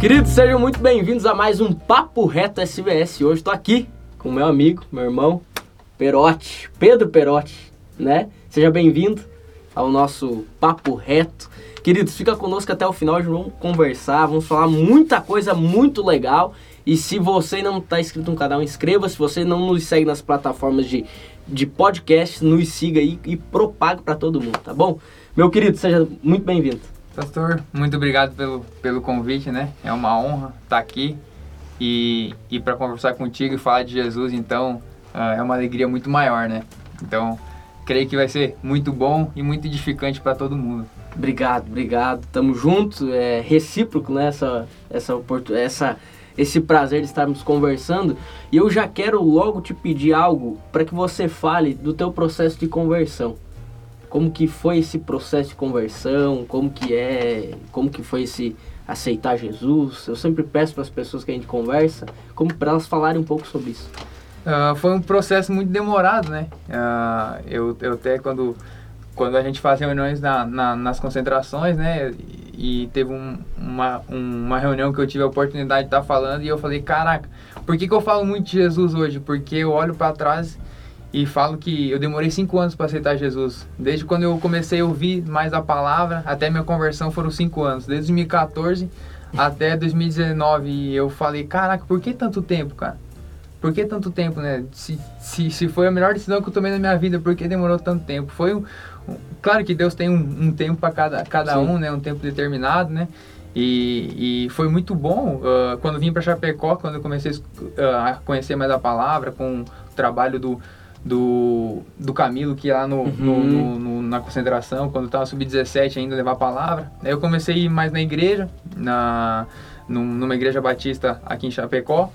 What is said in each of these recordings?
Queridos, sejam muito bem-vindos a mais um Papo Reto SVS. Hoje estou aqui com meu amigo, meu irmão, Perotti, Pedro Perotti, né? Seja bem-vindo ao nosso Papo Reto. Queridos, fica conosco até o final, hoje vamos conversar, vamos falar muita coisa muito legal. E se você não está inscrito no canal, inscreva. Se você não nos segue nas plataformas de, de podcast, nos siga aí e propague para todo mundo, tá bom? Meu querido, seja muito bem-vindo. Pastor, muito obrigado pelo, pelo convite, né? É uma honra estar aqui e, e para conversar contigo e falar de Jesus, então uh, é uma alegria muito maior, né? Então, creio que vai ser muito bom e muito edificante para todo mundo. Obrigado, obrigado. Tamo junto, é recíproco, né? Essa, essa, essa, esse prazer de estarmos conversando. E eu já quero logo te pedir algo para que você fale do teu processo de conversão como que foi esse processo de conversão, como que é, como que foi esse aceitar Jesus. Eu sempre peço para as pessoas que a gente conversa, como para elas falarem um pouco sobre isso. Uh, foi um processo muito demorado, né? Uh, eu, eu até quando quando a gente faz reuniões na, na, nas concentrações, né? E, teve um, uma, uma reunião que eu tive a oportunidade de estar falando e eu falei, caraca, por que, que eu falo muito de Jesus hoje? Porque eu olho para trás e falo que eu demorei cinco anos para aceitar Jesus. Desde quando eu comecei a ouvir mais a palavra até minha conversão foram cinco anos. Desde 2014 até 2019 eu falei, caraca, por que tanto tempo, cara? Por que tanto tempo, né? Se, se, se foi a melhor decisão que eu tomei na minha vida, por que demorou tanto tempo? Foi um, um claro que Deus tem um, um tempo para cada, cada um, né? Um tempo determinado, né? E, e foi muito bom uh, quando vim para Chapecó, quando eu comecei uh, a conhecer mais a palavra, com o trabalho do, do, do Camilo, que lá no, uhum. no, no, no, na concentração, quando estava sub-17 ainda levar a palavra. Aí eu comecei a ir mais na igreja, na, numa igreja batista aqui em Chapecó.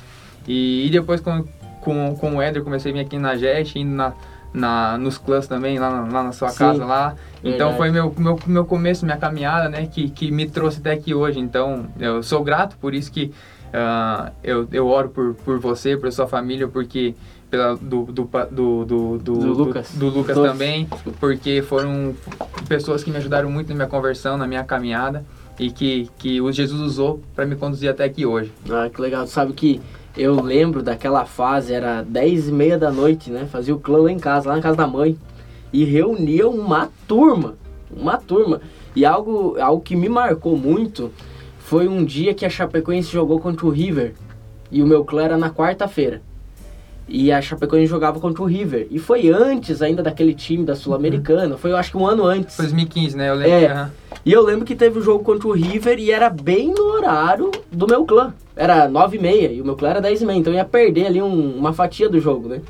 E, e depois com, com, com o Éder comecei a vir aqui na JET, indo na, na, nos clãs também, lá, lá na sua Sim, casa lá. Então verdade. foi meu, meu, meu começo, minha caminhada, né, que, que me trouxe até aqui hoje. Então eu sou grato por isso que uh, eu, eu oro por, por você, por sua família, porque pela, do, do, do, do, do, Lucas, do, do Lucas também, porque foram pessoas que me ajudaram muito na minha conversão, na minha caminhada e que, que o Jesus usou para me conduzir até aqui hoje. Ah, que legal. Sabe que eu lembro daquela fase, era 10 e meia da noite, né? Fazia o clã lá em casa, lá na casa da mãe. E reunia uma turma, uma turma. E algo, algo que me marcou muito foi um dia que a Chapecoense jogou contra o River. E o meu clã era na quarta-feira. E a Chapecoense jogava contra o River. E foi antes ainda daquele time da Sul-Americana. Uhum. Foi, eu acho que um ano antes. Foi 2015, né? Eu lembro. É. Uhum. E eu lembro que teve o um jogo contra o River e era bem no horário do meu clã. Era 9 e meia e o meu clã era 10 e meia. Então eu ia perder ali um, uma fatia do jogo, né?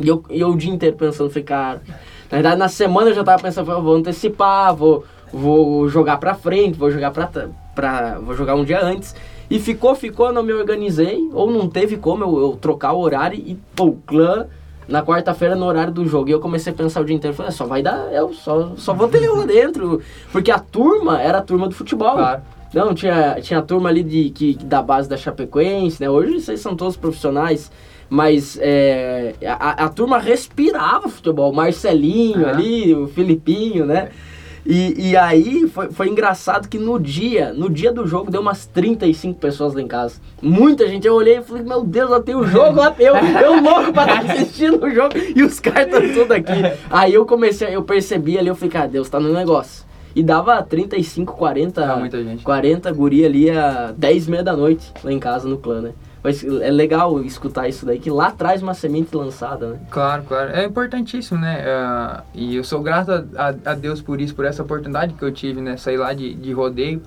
E eu, e eu o dia inteiro pensando, falei, cara... Na verdade, na semana eu já tava pensando, vou antecipar, vou, vou jogar pra frente, vou jogar pra, pra... Vou jogar um dia antes. E ficou, ficou, não me organizei, ou não teve como eu, eu trocar o horário e, pô, o clã na quarta-feira no horário do jogo. E eu comecei a pensar o dia inteiro, falei, ah, só vai dar, eu só, só vou ter eu lá dentro. Porque a turma era a turma do futebol. Claro. Não, tinha, tinha a turma ali de, que, da base da Chapecoense, né? Hoje vocês são todos profissionais, mas é, a, a turma respirava futebol. O Marcelinho uhum. ali, o Filipinho, né? É. E, e aí foi, foi engraçado que no dia, no dia do jogo, deu umas 35 pessoas lá em casa. Muita gente, eu olhei e falei, meu Deus, lá tem o jogo, lá eu, eu louco pra estar assistindo o jogo e os caras estão tudo aqui. Aí eu comecei, eu percebi ali, eu falei, cara, Deus tá no negócio. E dava 35, 40, ah, 40 guri ali a 10 e meia da noite lá em casa no clã, né? Mas é legal escutar isso daí, que lá traz uma semente lançada, né? Claro, claro. É importantíssimo, né? Uh, e eu sou grato a, a, Deus por isso, por essa oportunidade que eu tive, né? Sair lá de, de rodeio.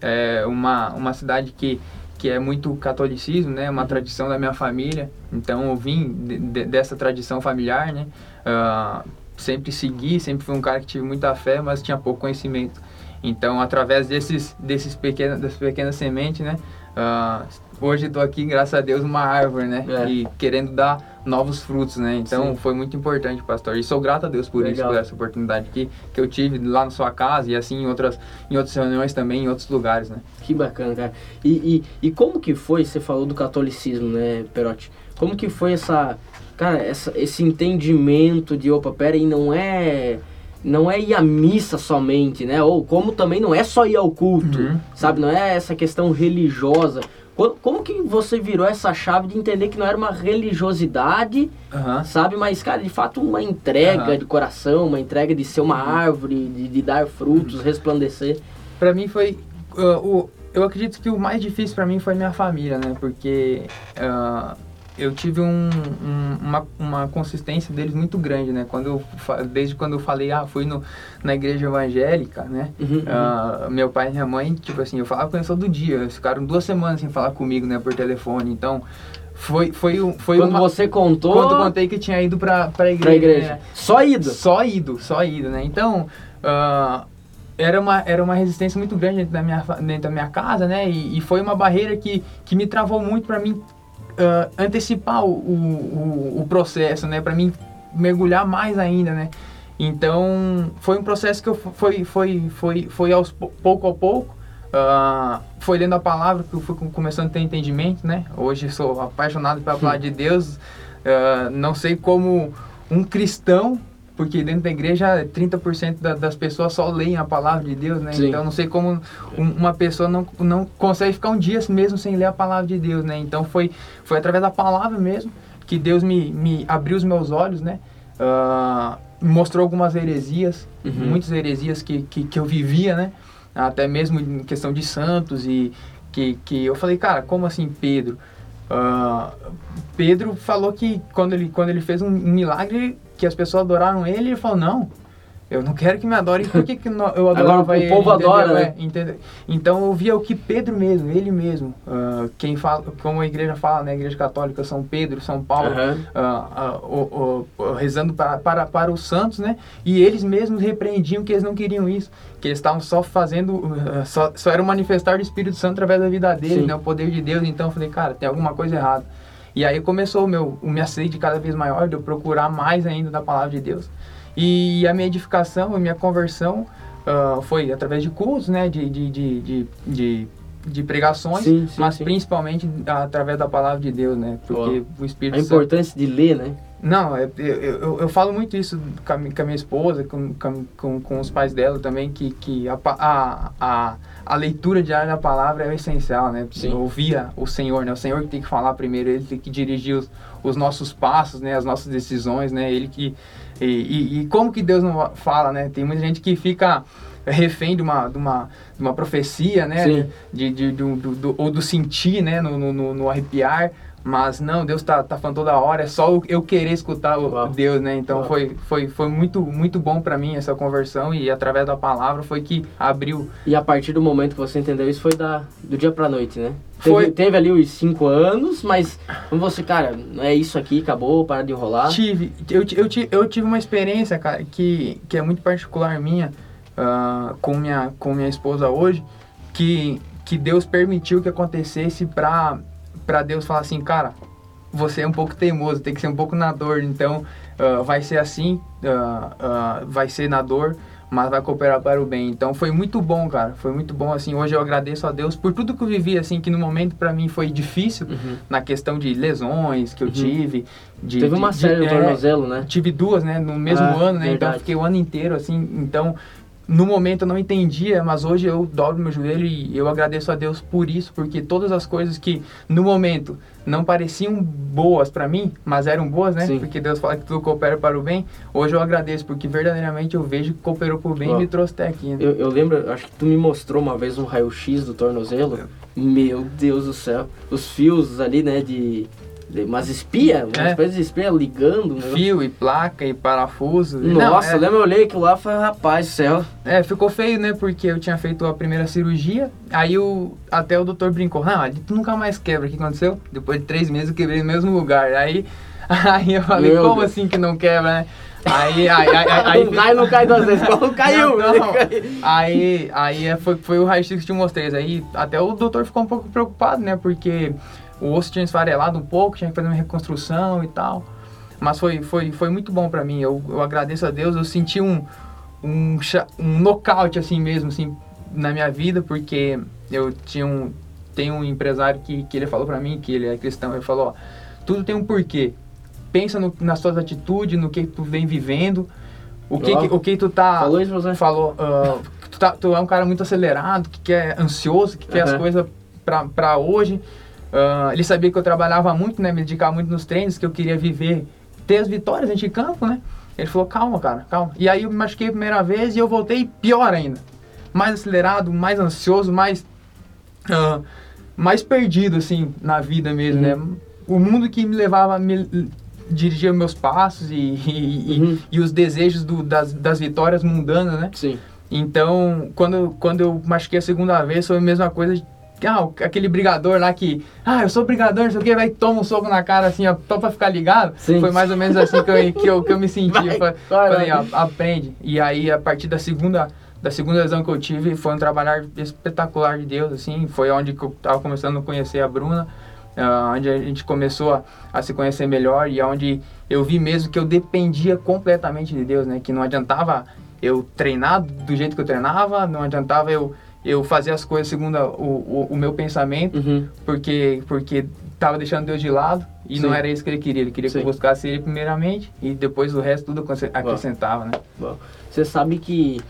É uma, uma cidade que, que é muito catolicismo, né? Uma tradição da minha família. Então eu vim de, de, dessa tradição familiar, né? Uh, sempre segui, sempre fui um cara que tive muita fé, mas tinha pouco conhecimento. Então, através desses, desses pequenos, dessas pequenas sementes, né? Uh, hoje estou aqui, graças a Deus, uma árvore, né? É. E querendo dar novos frutos, né? Então Sim. foi muito importante, pastor. E sou grato a Deus por Legal. isso, por essa oportunidade que, que eu tive lá na sua casa e assim em outras, em outras reuniões também, em outros lugares, né? Que bacana, cara. E, e, e como que foi, você falou do catolicismo, né, Perotti? Como que foi essa, cara, essa, esse entendimento de, opa, pera aí, não é não é ir à missa somente, né? Ou como também não é só ir ao culto, Uhum. sabe? Não é essa questão religiosa. Co- Como que você virou essa chave de entender que não era uma religiosidade, Aham. sabe? Mas, cara, de fato, uma entrega Aham. de coração, uma entrega de ser uma árvore, de, de dar frutos, resplandecer. Pra mim foi uh, o eu acredito que o mais difícil pra mim foi minha família, né? Porque uh, eu tive um, um- uma, uma consistência deles muito grande, né? Quando eu, desde quando eu falei, ah, fui no, na igreja evangélica, né? Uhum, Ah, meu pai e minha mãe, tipo assim, eu falava com eles todo dia. Eles ficaram duas semanas sem falar comigo, né? Por telefone. Então, foi, foi, foi Quando uma... você contou Quando eu contei que tinha ido pra, pra igreja. pra igreja. né? Só ido. Só ido, só ido, né? Então, ah, era, uma, era uma resistência muito grande dentro da minha, dentro da minha casa, né? E, e foi uma barreira que, que me travou muito para mim ah, antecipar o, o, o, processo, né? Para mim mergulhar mais ainda, né? Então, foi um processo que eu foi, foi, foi, foi aos pou- pouco a pouco. ah, foi lendo a palavra que eu fui com- começando a ter entendimento, né? Hoje sou apaixonado pela palavra de Deus. ah, não sei como um cristão, porque dentro da igreja 30% da, das pessoas só leem a palavra de Deus, né? Sim. Então não sei como um- uma pessoa não, não consegue ficar um dia mesmo sem ler a palavra de Deus, né? Então foi, foi através da palavra mesmo que Deus me, me abriu os meus olhos, né? Ah, mostrou algumas heresias, Uhum. muitas heresias que, que, que eu vivia, né? Até mesmo em questão de santos e que, que eu falei, cara, como assim Pedro? Ah, Pedro falou que quando ele, quando ele fez um milagre que as pessoas adoraram ele, ele falou, não, eu não quero que me adorem, por que, que eu Agora adorava o povo adora, né? Entendeu? Então eu via o que Pedro mesmo, ele mesmo, ah, quem fala, como a igreja fala, né, a igreja católica, São Pedro, São Paulo, o- o- o- rezando para, para, para os santos, né? E eles mesmos repreendiam que eles não queriam isso, que eles estavam só fazendo, ah, só, só era manifestar do Espírito Santo através da vida deles, Sim. né? O poder de Deus. Então eu falei, cara, tem alguma coisa errada. E aí começou o meu, o minha sede cada vez maior de eu procurar mais ainda da palavra de Deus. E a minha edificação, a minha conversão ah, foi através de cultos, né? De, de, de, de, de, pregações, Sim, sim, mas sim. principalmente através da palavra de Deus, né? Porque o Espírito A Santo importância de ler, né? não, é- eu, eu, eu falo muito isso com a, minha esposa, com, com, com, os pais dela também, que, que a, a, a, a leitura diária da palavra é o essencial, né? Ouvir o Senhor, né? O Senhor que tem que falar primeiro, Ele tem que dirigir os, os nossos passos, né? As nossas decisões, né? Ele que... E, e, e como que Deus não fala, né? Tem muita gente que fica refém de uma, de uma, de uma profecia, né? Sim. De, de, do, do, do- ou do sentir, né? No, no, no- no arrepiar. Mas não, Deus tá, tá falando toda hora, é só eu- querer escutar o Uau. Deus, né? Então Uau. foi, foi, foi muito, muito bom para mim essa conversão e através da palavra foi que abriu. E a partir do momento que você entendeu isso, foi da, do dia pra noite, né? Foi. Teve, teve ali os cinco anos, mas você, cara, não é isso aqui, acabou, para de enrolar. Tive, eu, eu, eu tive uma experiência, cara, que, que é muito particular minha ah, com, minha, com minha esposa hoje, que, que Deus permitiu que acontecesse pra, pra Deus falar assim, cara, você é um pouco teimoso, tem que ser um pouco na dor, então ah, vai ser assim, ah, ah, vai ser na dor, mas vai cooperar para o bem. Então foi muito bom, cara, foi muito bom, assim, hoje eu agradeço a Deus por tudo que eu vivi, assim, que no momento pra mim foi difícil, Uhum. na questão de lesões que eu Uhum. tive. De, Teve uma de- série no é, tornozelo, né? Tive duas, né, no mesmo Ah, ano, né, então verdade. eu fiquei o ano inteiro, assim, então no momento eu não entendia, mas hoje eu dobro meu joelho e eu agradeço a Deus por isso, porque todas as coisas que no momento não pareciam boas pra mim, mas eram boas, né, Sim. porque Deus fala que tudo coopera para o bem, hoje eu agradeço, porque verdadeiramente eu vejo que cooperou para o bem Ó, e me trouxe até aqui, né. Eu, eu lembro, acho que tu me mostrou uma vez um raio-x do tornozelo. Meu Deus do céu. Os fios ali, né, de. Umas espia, uma É. espécie de espia ligando. né? Fio e placa e parafuso. Nossa, Não, eu lembro, eu olhei aquilo lá e falei, rapaz do céu. É, ficou feio, né? Porque eu tinha feito a primeira cirurgia, aí o, até o doutor brincou, não, ali tu nunca mais quebra, o que aconteceu? Depois de três meses eu quebrei no mesmo lugar. Aí, aí eu falei, Meu como Deus. assim que não quebra, né? Aí, aí, aí, aí, aí, não cai, não cai duas vezes. Quando caiu, Não, não. Aí, aí é, foi, foi o raio-x que te mostrei. Aí até o doutor ficou um pouco preocupado, né? Porque o osso tinha esfarelado um pouco, tinha que fazer uma reconstrução e tal. Mas foi, foi, foi muito bom pra mim. Eu, eu agradeço a Deus. Eu senti um, um, um nocaute assim mesmo, assim, na minha vida, porque eu tinha um, tem um empresário que, que ele falou pra mim, que ele é cristão, ele falou, ó, tudo tem um porquê. Pensa no- nas suas atitudes, no que tu vem vivendo, O que, que- o que tu tá... Falou isso você? Falou, ah, tu, tá- tu é um cara muito acelerado, que quer ansioso, que quer as Aham. coisas pra hoje. Ah, ele sabia que eu trabalhava muito, né? Me dedicava muito nos treinos, que eu queria viver, ter as vitórias dentro de campo, né? Ele falou, calma, cara, calma. E aí eu me machuquei a primeira vez e eu voltei pior ainda. Mais acelerado, mais ansioso, mais... ah, mais perdido, assim, na vida mesmo, Uhum. né? O mundo que me levava, me dirigia meus passos e, e, e- Uhum. e os desejos do- das, das vitórias mundanas, né? Sim. Então, quando, quando eu machuquei a segunda vez, foi a mesma coisa. Ah, aquele brigador lá que, ah, eu sou brigador, não sei o que, vai e toma um soco na cara assim, ó, só pra ficar ligado. Sim. Foi mais ou menos assim que eu, que eu, que eu me senti. Vai, Eu falei, vai. ó, aprende. E aí, a partir da segunda, da segunda lesão que eu tive, foi um trabalhar espetacular de Deus, assim. Foi onde que eu tava começando a conhecer a Bruna, ah, onde a gente começou a, a se conhecer melhor e onde eu vi mesmo que eu dependia completamente de Deus, né? Que não adiantava eu treinar do jeito que eu treinava, não adiantava eu, eu fazer as coisas segundo a- o, o, o meu pensamento, Uhum. porque porque tava deixando Deus de lado e não Sim. era isso que ele queria. Ele queria que Sim. eu buscasse ele primeiramente e depois o resto tudo acresce- acrescentava, né? Bom, Você sabe que,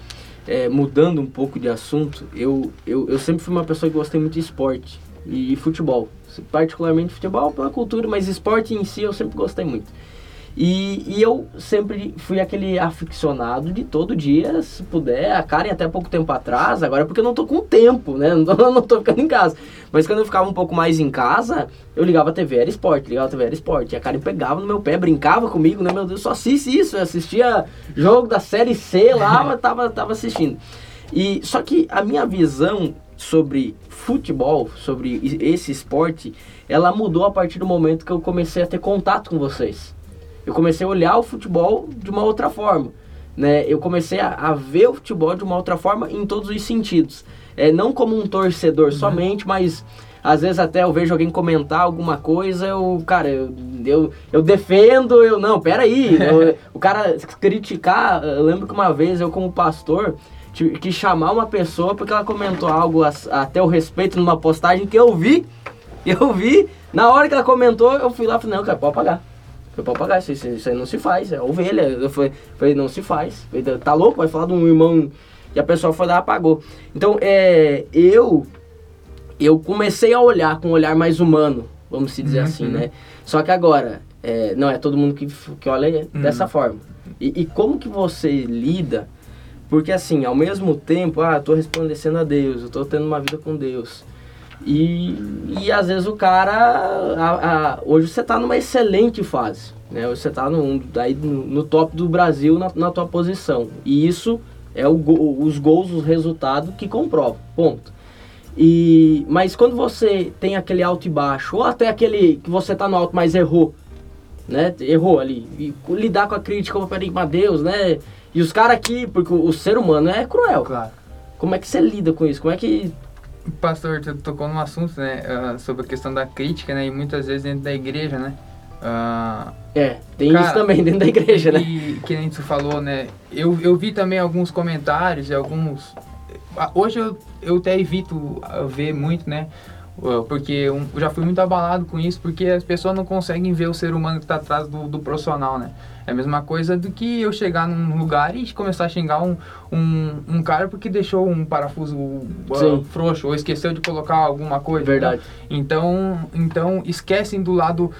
é, mudando um pouco de assunto, eu, eu, eu sempre fui uma pessoa que gostei muito de esporte e futebol. Particularmente futebol pela cultura, mas esporte em si eu sempre gostei muito. E, e eu sempre fui aquele aficionado de todo dia, se puder. A Karen até pouco tempo atrás, agora é porque eu não tô com tempo, né? Não tô, não tô ficando em casa. Mas quando eu ficava um pouco mais em casa, eu ligava a TV, era esporte, ligava a TV, era esporte. E a Karen pegava no meu pé, brincava comigo, né? Meu Deus, só assiste isso. Eu assistia jogo da Série C lá, mas tava, tava assistindo. E, só que a minha visão sobre futebol, sobre esse esporte, ela mudou a partir do momento que eu comecei a ter contato com vocês. Eu comecei a olhar o futebol de uma outra forma. Né? Eu comecei a, a ver o futebol de uma outra forma em todos os sentidos. É, não como um torcedor somente, mas às vezes até eu vejo alguém comentar alguma coisa, eu, cara, eu, eu, eu defendo, eu não, peraí. eu- o cara criticar, eu lembro que uma vez eu como pastor tive que chamar uma pessoa porque ela comentou algo a, a teu respeito numa postagem que eu vi, eu vi, na hora que ela comentou, eu fui lá e falei, não, cara, pode pagar. Foi pra pagar, isso, isso, isso aí não se faz, é ovelha. Eu falei, falei, não se faz. Falei, tá louco? Vai falar de um irmão. E a pessoa foi lá e apagou. Então, é, eu, eu comecei a olhar com um olhar mais humano, vamos se dizer Uhum, assim, né? Só que agora, é, não é todo mundo que, que olha Uhum. dessa forma. E, e como que você lida? Porque assim, ao mesmo tempo, ah, eu tô resplandecendo a Deus, eu tô tendo uma vida com Deus. E, e às vezes o cara. a- a- hoje você tá numa excelente fase. Né? Hoje você tá no, aí no, no top do Brasil na, na tua posição. E isso é o, os gols, os resultados que comprovam. Ponto. E, mas quando você tem aquele alto e baixo, ou até aquele que você tá no alto, mas errou, né? Errou ali. E lidar com a crítica, como peraí, mas Deus, né? E os caras aqui, porque o, o ser humano é cruel. Claro. Como é que você lida com isso? Como é que. Pastor, tu tocou num assunto, né, ah, sobre a questão da crítica, né, e muitas vezes dentro da igreja, né, ah, É, tem Cara, isso também dentro da igreja, né? E que nem tu falou, né? Eu, eu vi também alguns comentários e alguns. Ah, Hoje eu, eu até evito ver muito, né? Porque eu eu já fui muito abalado com isso, porque as pessoas não conseguem ver o ser humano que está atrás do, do profissional, né? É a mesma coisa do que eu chegar num lugar e começar a xingar um, um, um cara porque deixou um parafuso Sim. frouxo ou esqueceu de colocar alguma coisa. Verdade. né? Então, então esquecem do lado.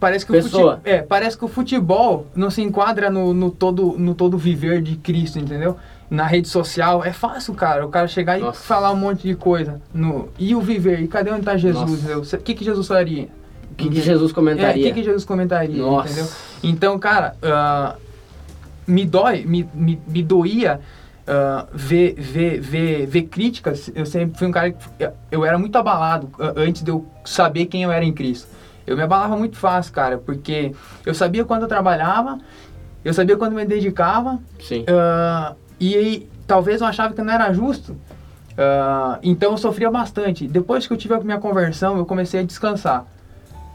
parece que o Pessoa. fute- é, parece que o futebol não se enquadra no, no todo no todo viver de Cristo, entendeu? Na rede social é fácil, cara, o cara chegar Nossa. e falar um monte de coisa. No, e o viver? E cadê onde tá Jesus? O que, que Jesus faria? O que, que Jesus É, o comentaria? que, que Jesus comentaria, Nossa. entendeu? Então, cara, ah, me dói, me, me, me doía ah, ver, ver, ver, ver críticas. Eu sempre fui um cara que eu- era muito abalado ah, antes de eu saber quem eu era em Cristo. Eu me abalava muito fácil, cara, porque eu sabia quando eu trabalhava, eu sabia quando eu me dedicava, Sim. ah, e aí, talvez eu achava que não era justo. Ah, então eu sofria bastante. Depois que eu tive a minha conversão, eu comecei a descansar.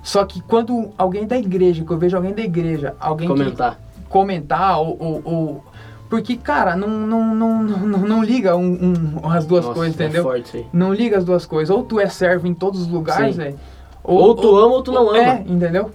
Só que quando alguém da igreja, que eu vejo alguém da igreja, alguém que Comentar. comentar ou, ou- ou- porque cara não não, não, não, não liga um, um- as duas Nossa, coisas é entendeu forte isso aí. não liga as duas coisas ou tu é servo em todos os lugares velho Ou tu ama ou tu não é ama. entendeu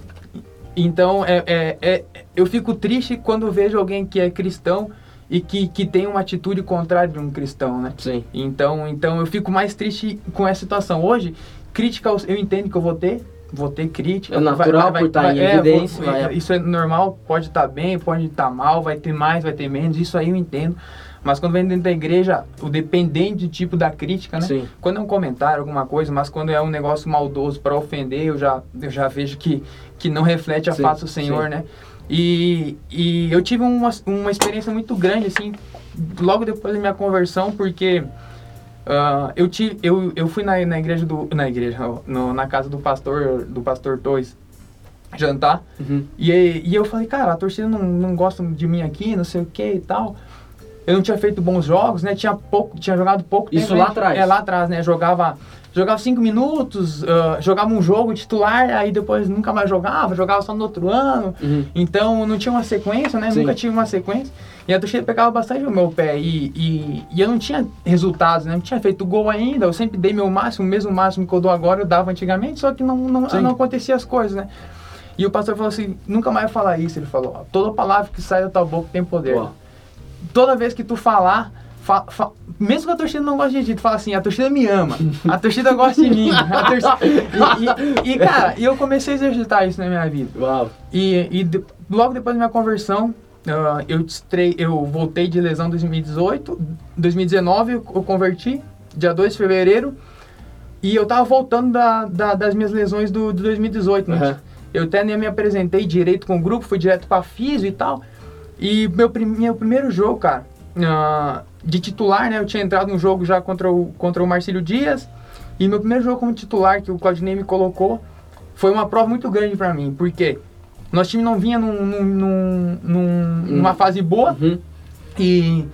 Então, é, é, é, eu fico triste quando vejo alguém que é cristão e que, que tem uma atitude contrária de um cristão, né? Sim. Então, então eu fico mais triste com essa situação. Hoje, crítica eu entendo que eu vou ter, vou ter crítica. É natural por estar em é, evidência. vou- vai- Isso é normal, pode estar bem, pode estar mal, vai ter mais, vai ter menos, isso aí eu entendo. Mas quando vem dentro da igreja, o dependente tipo da crítica, né? Sim. Quando é um comentário, alguma coisa, mas quando é um negócio maldoso para ofender, eu já, eu já vejo que, que não reflete a Sim, face do Senhor, sim. né? E, e eu tive uma, uma experiência muito grande, assim, logo depois da minha conversão, porque ah, eu, tive, eu, eu fui na, na igreja do. Na igreja, no- na casa do pastor, do pastor Tois jantar. Uhum. E, e eu falei, cara, a torcida não, não gosta de mim aqui, não sei o que e tal. Eu não tinha feito bons jogos, né? Tinha pouco, tinha jogado pouco Isso tempo, lá atrás? É, lá atrás, né? Jogava, jogava cinco minutos, ah, jogava um jogo titular, aí depois nunca mais jogava, jogava só no outro ano. Uhum. Então não tinha uma sequência, né? Sim. Nunca tive uma sequência. E a torcida pegava bastante no meu pé. E, e, e eu não tinha resultados, né? Não tinha feito gol ainda. Eu sempre dei meu máximo, o mesmo máximo que eu dou agora, eu dava antigamente, só que não, não, não acontecia as coisas, né? E o pastor falou assim: nunca mais falar isso. Ele falou: toda palavra que sai da tua boca tem poder. Uau. Toda vez que tu falar, fa- fa- mesmo que a torcida não goste de ti, tu fala assim: a torcida me ama, a torcida gosta de mim. a torcida- E, e- e, cara, eu comecei a exercitar isso na minha vida. Uau. E, e de- logo depois da minha conversão, ah, eu, estrei, eu voltei de lesão em 2018. 2019 eu eu converti, dia 2 de fevereiro. E eu tava voltando da, da- das minhas lesões do, do 2018, né? Aham. Eu até nem me apresentei direito com o grupo, fui direto pra físio e tal. E meu, meu primeiro jogo, cara, ah, de titular, né? Eu tinha entrado no jogo já contra o, contra o Marcílio Dias. E meu primeiro jogo como titular, que o Claudinei me colocou, foi uma prova muito grande pra mim. Porque nosso time não vinha num, num- num- num- numa fase boa. Uhum. E,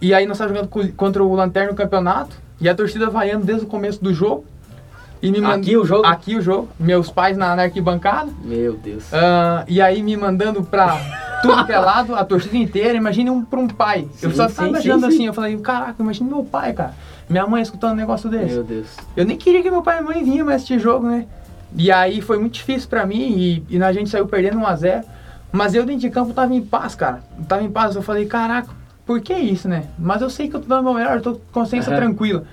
e aí nós estávamos jogando co- contra o Lanterna no campeonato. E a torcida vaiando desde o começo do jogo. E me mand- Aqui o jogo? Aqui o jogo. Meus pais na, na arquibancada. Meu Deus. Ah, e aí me mandando pra tudo que é a torcida inteira. Imagine um, pra um pai. eu Sim, só sim, tava sim, imaginando sim. assim. Eu falei, caraca, imagine meu pai, cara. Minha mãe escutando um negócio desse. Meu Deus. Eu nem queria que meu pai e mãe vinham mais assistir jogo, né? E aí foi muito difícil pra mim e, e a gente saiu perdendo 1x0. Mas eu dentro de campo tava em paz, cara. Tava em paz. Eu falei, caraca, por que isso, né? Mas eu sei que eu tô dando o meu melhor, eu tô com consciência Aham. tranquila.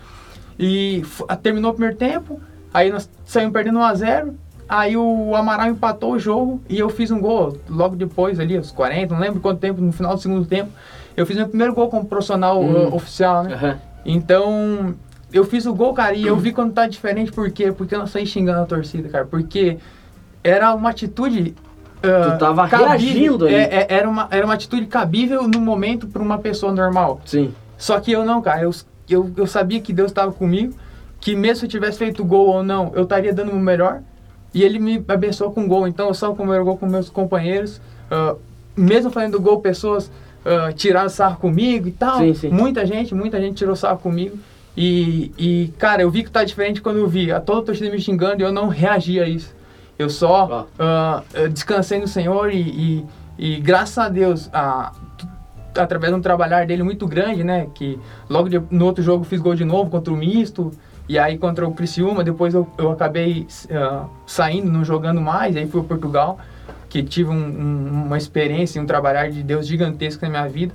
E terminou o primeiro tempo, aí nós saímos perdendo 1x0. Aí o Amaral empatou o jogo e eu fiz um gol logo depois ali, aos 40, não lembro quanto tempo, no final do segundo tempo. Eu fiz meu primeiro gol como profissional Hum. uh, oficial, né? Aham. Então, eu fiz o gol, cara, e eu vi quando tá diferente, por quê? Porque eu não saí xingando a torcida, cara, porque era uma atitude. ah, Tu tava cabível. reagindo ali. É, é, era, uma, era uma atitude cabível no momento pra uma pessoa normal. Sim. Só que eu não, cara, eu, eu, eu sabia que Deus estava comigo, que mesmo se eu tivesse feito gol ou não, eu estaria dando o melhor, e Ele me abençoou com gol, então eu só o primeiro gol com meus companheiros, ah, mesmo fazendo gol, pessoas ah, tiraram sarro comigo e tal. Sim, sim. Muita gente, muita gente tirou sarro comigo. E, e, cara, eu vi que tá diferente quando eu vi a toda a torcida me xingando e eu não reagi a isso. Eu só ah, descansei no Senhor e, e, e graças a Deus, a, através de um trabalhar dele muito grande, né? Que logo de- no outro jogo fiz gol de novo contra o Misto. E aí contra o Criciúma, depois eu, eu acabei ah, saindo, não jogando mais, aí fui para Portugal, que tive um- um- uma experiência, um trabalhar de Deus gigantesco na minha vida.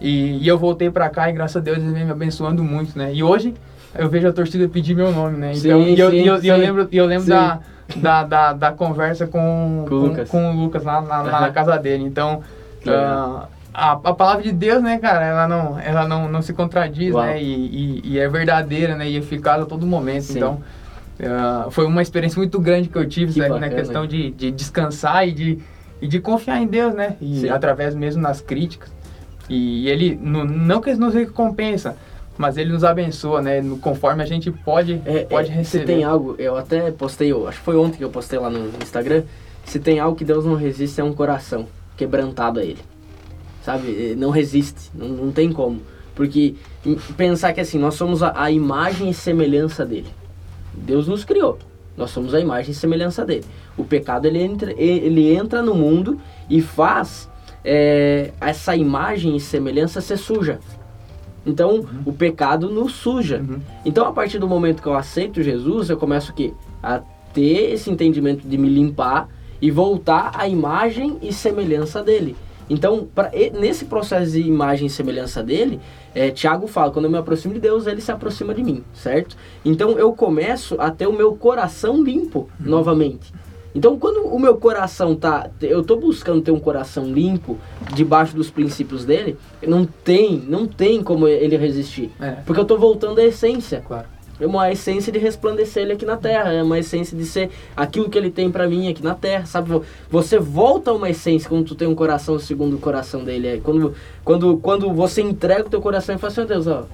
E, e eu voltei para cá e graças a Deus ele vem me abençoando muito, né? E hoje eu vejo a torcida pedir meu nome, né? Então, Sim, e eu, sim, eu, e eu sim. lembro, eu lembro Sim. da, da, da, da conversa com, Com o com, o Lucas lá, na Aham. casa dele. Então, ah, a, a palavra de Deus, né, cara, ela não, ela não, não se contradiz, Uau. né? E, e, e é verdadeira, né? E eficaz a todo momento. Sim. Então, ah, foi uma experiência muito grande que eu tive, Que né, na questão de, de descansar e de, e de confiar em Deus, né? E Sim. através mesmo nas críticas. E ele, no- não que ele nos recompensa, mas ele nos abençoa, né? no- Conforme a gente pode, É, pode é, receber. Se tem algo, eu até postei, eu acho que foi ontem que eu postei lá no Instagram. Se tem algo que Deus não resiste é um coração quebrantado a Ele. Sabe? Eh, Não resiste, não, não tem como. Porque em- pensar que assim, nós somos a, a imagem e semelhança dele. Deus nos criou. Nós somos a imagem e semelhança dele. O pecado ele entra, ele entra no mundo e faz eh, essa imagem e semelhança ser suja. Então, o pecado nos suja. Uhum. Então, a partir do momento que eu aceito Jesus, eu começo? A ter esse entendimento de me limpar e voltar à imagem e semelhança dele. Então, pra, nesse processo de imagem e semelhança dele, é, Tiago fala, quando eu me aproximo de Deus, ele se aproxima de mim, certo? Então eu começo a ter o meu coração limpo novamente. Então, quando o meu coração tá. Eu tô buscando ter um coração limpo, debaixo dos princípios dele, não tem, não tem como ele resistir. É, Porque eu tô voltando à essência. claro. É uma essência de resplandecer ele aqui na terra, é uma essência de ser aquilo que ele tem pra mim aqui na terra, sabe? Vo- Você volta a uma essência quando tu tem um coração segundo o coração dele. É quando, quando, quando você entrega o teu coração e fala assim, "Ó Deus, ó,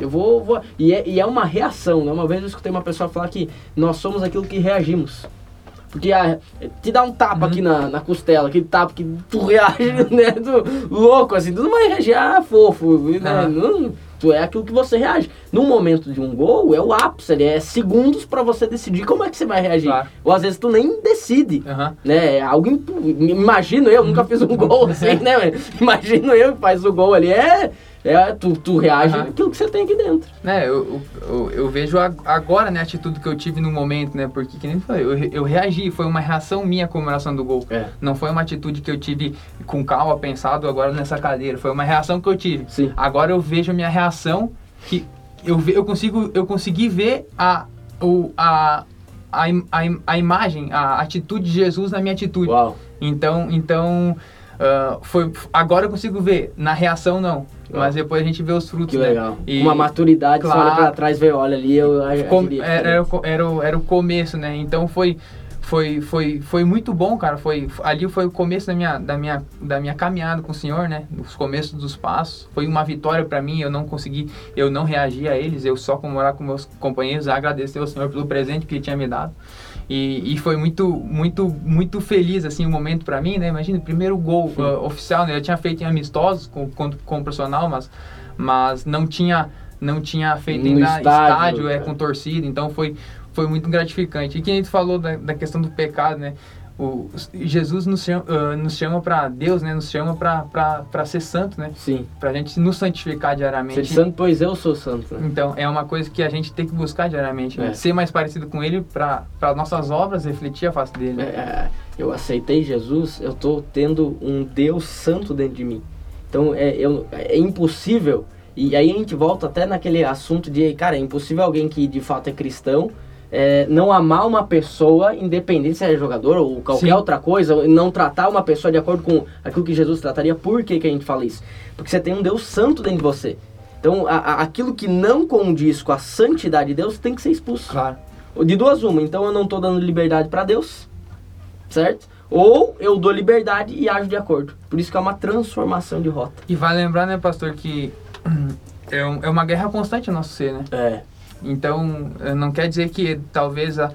eu vou. vou... E, é, e é uma reação, né? Uma vez eu escutei uma pessoa falar que nós somos aquilo que reagimos. Porque ah, te dá um tapa aqui na, na costela, aquele tapa que tu reage, né? Tu, louco, assim, tu não vai reagir, ah, fofo, né? Aham. Não, tu é aquilo que você reage. No momento de um gol, é o ápice, é segundos pra você decidir como é que você vai reagir. Claro. Ou às vezes tu nem decide. Aham. Né, alguém, imagino eu, nunca fiz um gol assim, né? Imagino eu que faz o gol ali, é, é tu, tu reage Aham. aquilo que você tem aqui dentro. né, eu, eu, eu vejo ag- agora, né, a atitude que eu tive no momento, né, porque, que nem falou, eu, eu reagi, foi uma reação minha à comemoração do gol. É. Não foi uma atitude que eu tive com calma, pensado agora nessa cadeira, foi uma reação que eu tive. Sim. Agora eu vejo a minha reação, que eu, ve, eu, consigo, eu consegui ver a, o, a, a, a, a imagem, a atitude de Jesus na minha atitude. Uau. Então, então ah, foi, agora eu consigo ver, na reação não, mas depois a gente vê os frutos, Que né? legal. E- uma maturidade, você olha Claro. pra trás, vê, olha ali, eu Com- era, era, era, o- era o começo, né? Então foi, foi, foi, foi muito bom, cara. Foi, ali foi o começo da minha, da, minha, da minha caminhada com o Senhor, né? Os começos dos passos. Foi uma vitória para mim. Eu não consegui, eu não reagi a eles. Eu só comemorar com meus companheiros, agradecer ao Senhor pelo presente que Ele tinha me dado. E, e foi muito, muito, muito feliz assim o momento para mim, né? Imagina, primeiro gol ah, oficial, né? Eu tinha feito em amistosos com, com, com o profissional, mas, mas não tinha, não tinha feito No ainda estádio, estádio, é, é. com torcida, então foi, foi muito gratificante. E quem a gente falou da, da questão do pecado, né? O, Jesus nos chama, ah, nos chama para Deus, né? Nos chama para ser santo, né? Sim. Pra gente nos santificar diariamente. Ser santo, pois eu sou santo. Né? Então, é uma coisa que a gente tem que buscar diariamente, né? É. Ser mais parecido com ele para nossas obras refletir a face dele. né? É, eu aceitei Jesus, eu tô tendo um Deus santo dentro de mim. Então é, eu, é impossível. E aí a gente volta até naquele assunto de, cara, é impossível alguém que de fato é cristão é, não amar uma pessoa, independente se é jogador ou qualquer Sim. outra coisa, não tratar uma pessoa de acordo com aquilo que Jesus trataria. Por que, que a gente fala isso? Porque você tem um Deus santo dentro de você. Então, a- a- aquilo que não condiz com a santidade de Deus tem que ser expulso. Claro. De duas uma, então eu não tô dando liberdade para Deus, certo? Ou eu dou liberdade e ajo de acordo. Por isso que é uma transformação de rota. E vai lembrar, né, pastor, que é, é uma guerra constante no nosso ser, né? É. Então, eh, não quer dizer que talvez a-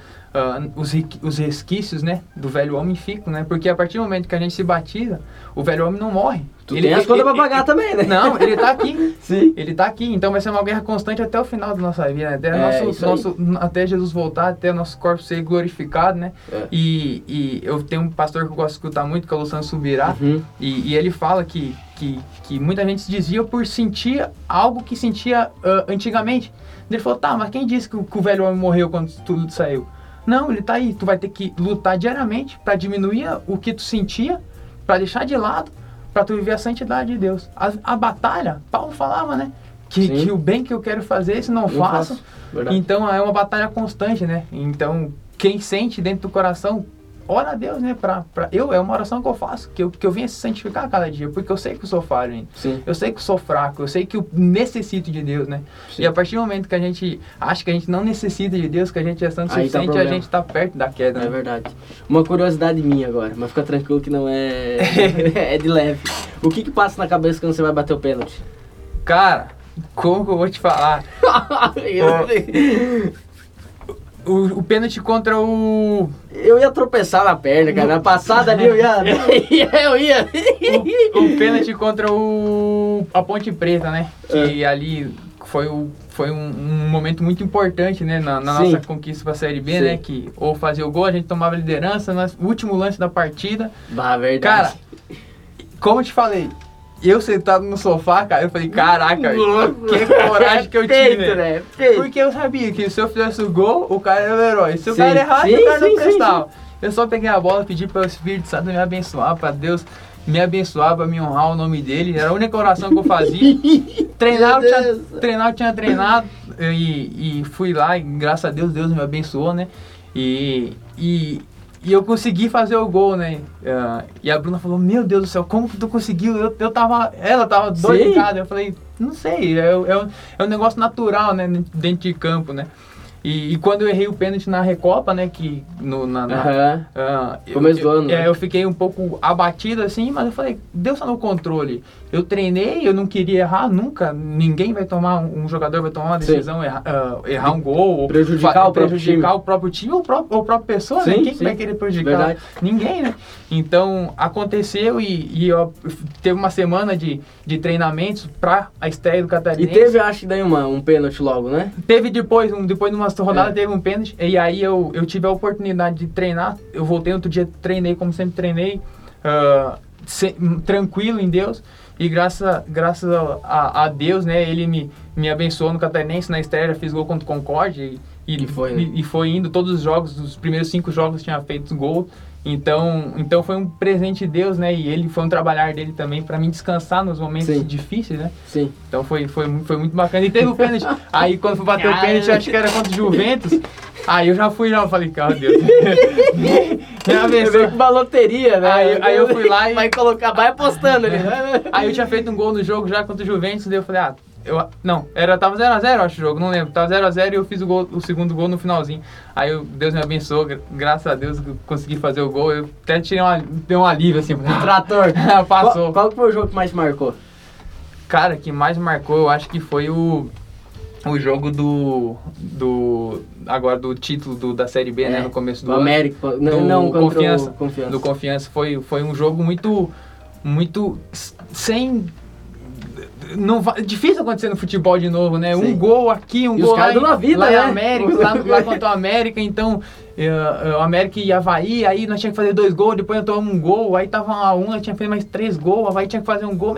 os, os resquícios, né, do velho homem ficam, né? Porque a partir do momento que a gente se batiza, o velho homem não morre. Tu tem as contas pra pagar também, né? Não, ele tá aqui. Sim. Ele tá aqui, então vai ser uma guerra constante até o final da nossa vida, né? até, É, nosso, nosso, até Jesus voltar, até nosso corpo ser glorificado, né? É. E, e eu tenho um pastor que eu gosto de escutar muito, que é o Luciano Subirá, Uhum. e, e ele fala que, que, que muita gente se desvia por sentir algo que sentia ah, antigamente. Ele falou, tá, mas quem disse que, o- que o velho homem morreu quando tudo saiu? Não, ele tá aí. Tu vai ter que lutar diariamente para diminuir o que tu sentia, para deixar de lado, para tu viver a santidade de Deus. A, a batalha, Paulo falava, né? Que, que o bem que eu quero fazer, se não, Não faço. faço. Então é uma batalha constante, né? Então, quem sente dentro do coração, ora a Deus, né? Pra, pra, eu, é uma oração que eu faço, que eu, que eu venha se santificar a cada dia, porque eu sei que eu sou falho ainda. Sim. Eu sei que eu sou fraco, eu sei que eu necessito de Deus, né? Sim. E a partir do momento que a gente acha que a gente não necessita de Deus, que a gente é santo tá suficiente, a problema. gente tá perto da queda, É né? verdade. Uma curiosidade minha agora, mas fica tranquilo que não é. é de leve. O que que passa na cabeça quando você vai bater o pênalti? Cara, como que eu vou te falar? O, o pênalti contra o. Eu ia tropeçar na perna, cara. Na passada ali eu ia. eu ia. o, o pênalti contra o a Ponte Preta, né? Que É. ali foi, o, foi um, um momento muito importante, né? Na, na nossa conquista pra Série B, Sim. né? Que ou fazia o gol, a gente tomava a liderança, no último lance da partida. Bah, verdade. Cara, como eu te falei, eu sentado no sofá, cara, eu falei, caraca, que coragem que eu tive. Peito, né? Peito. Porque eu sabia que se eu fizesse o gol, o cara era o herói. Se o Sim, cara errasse, sim, o cara não prestava. Eu só peguei a bola, pedi para o Espírito Santo me abençoar, para Deus me abençoar, para me honrar o nome dele. Era a única oração que eu fazia. treinar, eu tinha, treinar, eu tinha treinado e, e fui lá e graças a Deus, Deus me abençoou, né? E, e, e eu consegui fazer o gol, né? Uh, e a Bruna falou, meu Deus do céu, como que tu conseguiu? Eu, eu tava, ela tava doida em casa. Eu falei, não sei, é, é, é um negócio natural, né? Dentro de campo, né? E, e, quando eu errei o pênalti na Recopa, né, que no, na, na uh, começo do ano, é, né? eu fiquei um pouco abatido assim, mas eu falei, Deus tá no controle. Eu treinei, eu não queria errar nunca. Ninguém vai tomar, um jogador vai tomar uma decisão, errar, uh, errar um gol, ou prejudicar, o, prejudicar o próprio time ou, próprio, ou própria pessoa, né? sim, né? Quem sim. vai querer prejudicar? Verdade. Ninguém, né? Então aconteceu e, e eu, teve uma semana de, de treinamentos para a estreia do Catarinense. E teve, acho que daí uma, um pênalti logo, né? Teve depois, um, depois de uma rodada, é. teve um pênalti. E aí eu, eu tive a oportunidade de treinar. Eu voltei outro dia, treinei como sempre treinei, uh, se, tranquilo em Deus. E graças, graças a, a, Deus, né, ele me, me abençoou no Catarinense, na estreia, fiz gol contra o Concorde. E, e, e foi, né? e, e, foi indo, todos os jogos, os primeiros cinco jogos tinha feito gol. Então, então foi um presente de Deus, né? E ele foi um trabalhar dele também para mim descansar nos momentos Sim. difíceis, né? Sim. Então foi, foi, foi muito bacana. E teve o pênalti. aí quando fui bater o pênalti, acho que era contra o Juventus. Aí eu já fui lá, falei, cara, Deus. Vez. com uma loteria, né? Aí, aí eu fui lá e. Vai colocar, vai apostando ali. aí eu tinha feito um gol no jogo já contra o Juventus, daí eu falei, ah, eu, não, era, tava 0x0, acho o jogo, não lembro. Tava 0x0 e eu fiz o, gol, o segundo gol no finalzinho. Aí eu, Deus me abençoou, graças a Deus eu consegui fazer o gol. Eu até tirei uma, deu um alívio assim. Um trator. Passou. Qual, qual foi o jogo que mais marcou? Cara, que mais marcou, eu acho que foi o o jogo do do agora do título do, da série B, né, é, né, no começo do, América, ano, não, não confiança, confiança, do confiança foi foi um jogo muito muito sem não vai, difícil acontecer no futebol de novo, né? Sim. Um gol aqui, um e gol lá, em, vida, lá né? América, lá, lá contra o América, então uh, o América e Havaí, aí nós tinha que fazer dois gols, depois nós tomamos um gol, aí tava um a um, nós tinha que fazer mais três gols, o Havaí tinha que fazer um gol,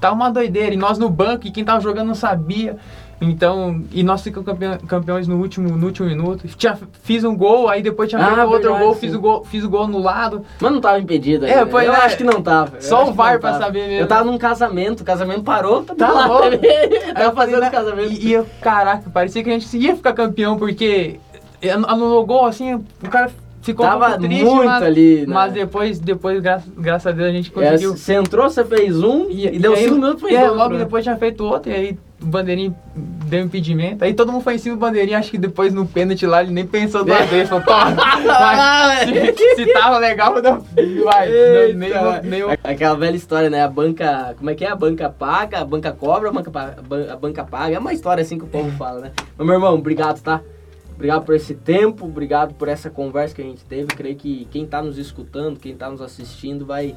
tava uma doideira, e nós no banco, e quem tava jogando não sabia. Então, e nós ficamos campeões no último, no último minuto. Tinha, fiz um gol, aí depois tinha feito ah, outro verdade, gol, fiz o gol, fiz o gol anulado. Mas não tava impedido aí. É, pois eu é. acho que não tava. Só o VAR pra saber mesmo. Eu tava num casamento, o casamento parou, tá lá tava fazendo o casamento. E, e, caraca, parecia que a gente ia ficar campeão, porque anulou gol, assim, o cara ficou Tava um triste, muito mas, ali. Né? Mas depois, depois graças, graças a Deus, a gente conseguiu. É, você entrou, você fez um e, e deu cinco minutos, foi é, logo depois tinha feito outro, e aí o Bandeirinha deu impedimento. Aí todo mundo foi em cima do Bandeirinha, acho que depois no pênalti lá ele nem pensou duas vezes. Falou, vai, se, se tava legal, não, vai. Não, nem, nem, Aquela velha história, né? A banca. Como é que é? A banca paga, a banca cobra, a banca, a banca paga. É uma história assim que o povo fala, né? Mas, meu irmão, obrigado, tá? Obrigado por esse tempo, obrigado por essa conversa que a gente teve. Creio que quem está nos escutando, quem está nos assistindo, vai,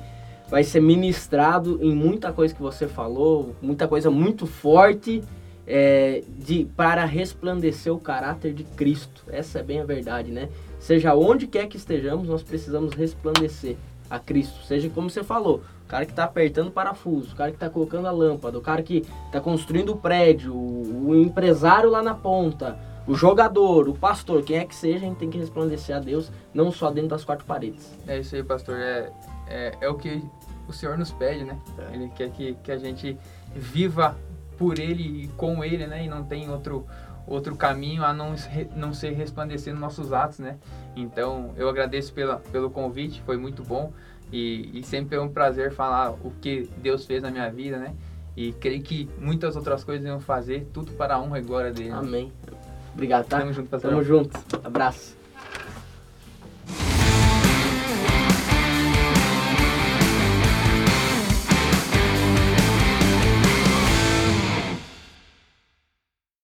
vai ser ministrado em muita coisa que você falou, muita coisa muito forte é, de para resplandecer o caráter de Cristo. Essa é bem a verdade, né? Seja onde quer que estejamos, nós precisamos resplandecer a Cristo. Seja como você falou, o cara que está apertando o parafuso, o cara que está colocando a lâmpada, o cara que está construindo o prédio, o, o empresário lá na ponta o jogador, o pastor, quem é que seja, a gente tem que resplandecer a Deus, não só dentro das quatro paredes. É isso aí, pastor. É, é, é o que o Senhor nos pede, né? É. Ele quer que, que a gente viva por Ele e com Ele, né? E não tem outro, outro caminho a não, não ser resplandecer nos nossos atos, né? Então, eu agradeço pela, pelo convite, foi muito bom. E, e sempre é um prazer falar o que Deus fez na minha vida, né? E creio que muitas outras coisas iam fazer, tudo para a honra e glória dele. Amém. Obrigado, tá? Tamo junto, pastor. Tamo junto. Abraço.